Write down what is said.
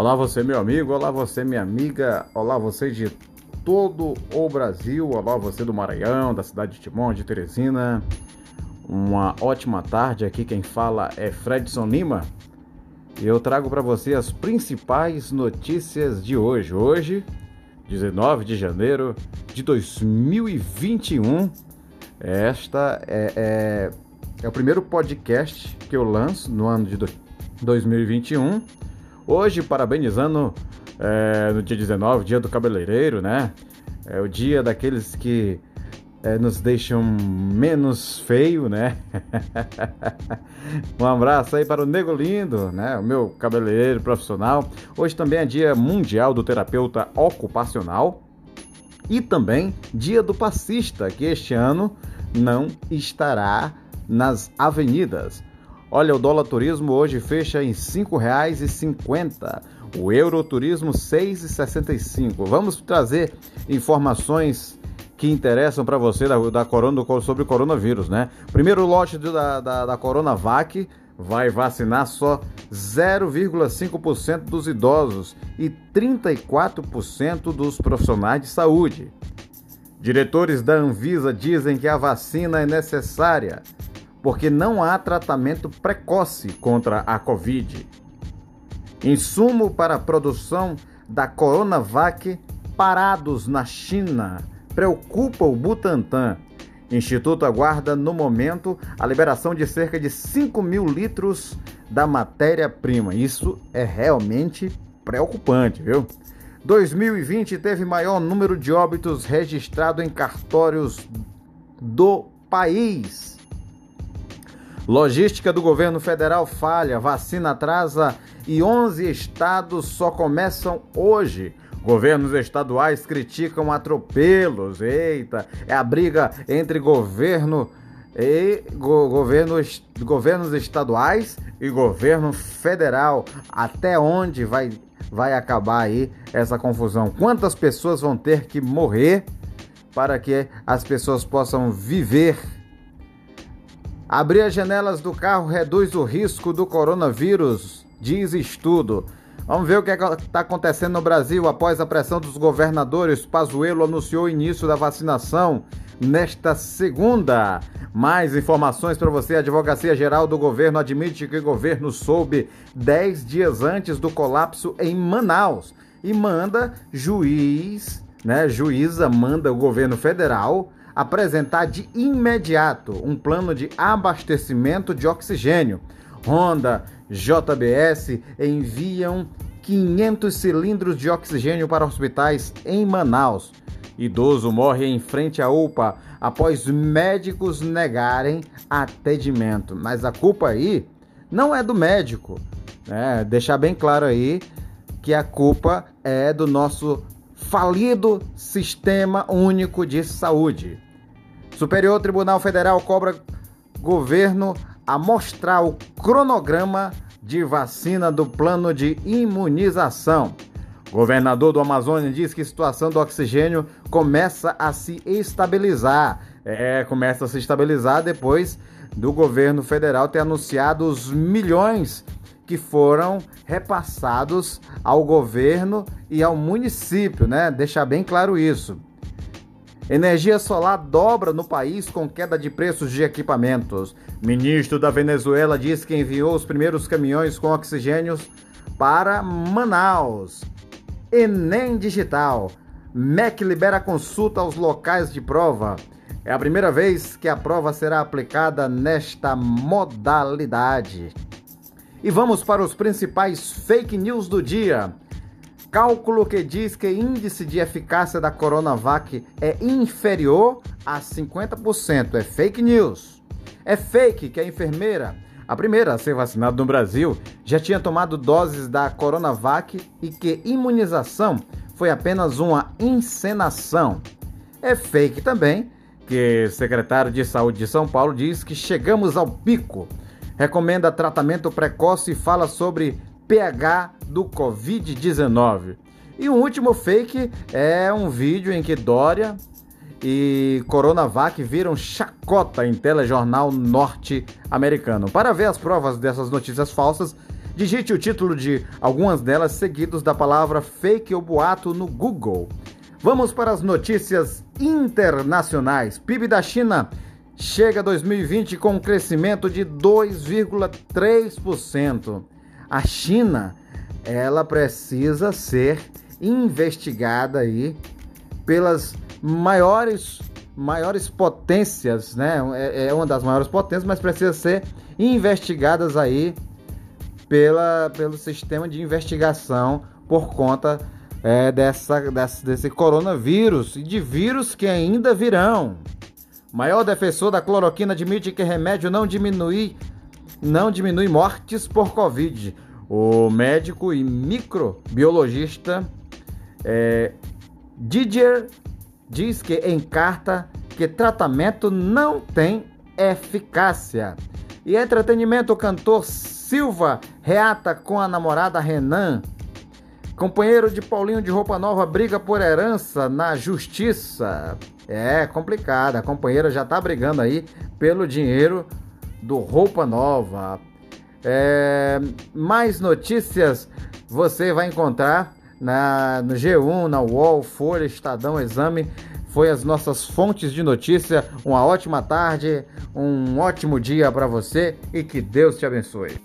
Olá você meu amigo, olá você minha amiga, olá você de todo o Brasil, olá você do Maranhão, da cidade de Timon, de Teresina. Uma ótima tarde, aqui quem fala é Fredson Lima. E eu trago para você as principais notícias de hoje. Hoje, 19 de janeiro de 2021. Esta é, é, é o primeiro podcast que eu lanço no ano de 2021 Hoje, parabenizando é, no dia 19, dia do cabeleireiro, né? É o dia daqueles que é, nos deixam menos feio, né? um abraço aí para o Nego Lindo, né? O meu cabeleireiro profissional. Hoje também é dia mundial do terapeuta ocupacional e também dia do passista, que este ano não estará nas avenidas. Olha, o dólar turismo hoje fecha em R$ 5,50. O Euroturismo R$ 6,65. Vamos trazer informações que interessam para você da, da corona, sobre o coronavírus, né? Primeiro lote da, da, da Coronavac vai vacinar só 0,5% dos idosos e 34% dos profissionais de saúde. Diretores da Anvisa dizem que a vacina é necessária porque não há tratamento precoce contra a Covid. Insumo para a produção da Coronavac parados na China preocupa o Butantan. Instituto aguarda, no momento, a liberação de cerca de 5 mil litros da matéria-prima. Isso é realmente preocupante, viu? 2020 teve maior número de óbitos registrado em cartórios do país. Logística do governo federal falha, vacina atrasa e 11 estados só começam hoje. Governos estaduais criticam atropelos. Eita, é a briga entre governo e go, governo, governos estaduais e governo federal. Até onde vai, vai acabar aí essa confusão? Quantas pessoas vão ter que morrer para que as pessoas possam viver? Abrir as janelas do carro reduz o risco do coronavírus, diz estudo. Vamos ver o que é está acontecendo no Brasil após a pressão dos governadores. Pazuello anunciou o início da vacinação nesta segunda. Mais informações para você. A Advocacia Geral do Governo admite que o governo soube 10 dias antes do colapso em Manaus e manda juiz, né? Juíza manda o governo federal apresentar de imediato um plano de abastecimento de oxigênio. Honda, JBS enviam 500 cilindros de oxigênio para hospitais em Manaus. Idoso morre em frente à UPA após médicos negarem atendimento. Mas a culpa aí não é do médico. Né? Deixar bem claro aí que a culpa é do nosso falido Sistema Único de Saúde. Superior Tribunal Federal cobra governo a mostrar o cronograma de vacina do plano de imunização. Governador do Amazonas diz que a situação do oxigênio começa a se estabilizar. É, começa a se estabilizar depois do governo federal ter anunciado os milhões que foram repassados ao governo e ao município, né? Deixar bem claro isso. Energia solar dobra no país com queda de preços de equipamentos. Ministro da Venezuela diz que enviou os primeiros caminhões com oxigênios para Manaus. Enem Digital. MEC libera consulta aos locais de prova. É a primeira vez que a prova será aplicada nesta modalidade. E vamos para os principais fake news do dia. Cálculo que diz que índice de eficácia da Coronavac é inferior a 50%. É fake news. É fake que a enfermeira, a primeira a ser vacinada no Brasil, já tinha tomado doses da Coronavac e que imunização foi apenas uma encenação. É fake também que o secretário de Saúde de São Paulo diz que chegamos ao pico recomenda tratamento precoce e fala sobre pH do Covid-19. E o último fake é um vídeo em que Dória e Coronavac viram chacota em telejornal norte-americano. Para ver as provas dessas notícias falsas, Digite o título de algumas delas seguidos da palavra fake ou boato no Google. Vamos para as notícias internacionais. PIB da China chega 2020 com um crescimento de 2,3%. A China, ela precisa ser investigada aí pelas maiores maiores potências, né? É, é uma das maiores potências, mas precisa ser investigadas aí pela, pelo sistema de investigação por conta é, dessa, dessa, desse coronavírus e de vírus que ainda virão. Maior defensor da cloroquina admite que remédio não diminui, não diminui mortes por Covid. O médico e microbiologista é, Didier diz que em carta que tratamento não tem eficácia. E entretenimento, o cantor Silva reata com a namorada Renan. Companheiro de Paulinho de Roupa Nova briga por herança na justiça. É complicado, a companheira já tá brigando aí pelo dinheiro do Roupa Nova. É, mais notícias você vai encontrar na, no G1, na UOL, Folha, Estadão, Exame. Foi as nossas fontes de notícia. Uma ótima tarde, um ótimo dia para você e que Deus te abençoe.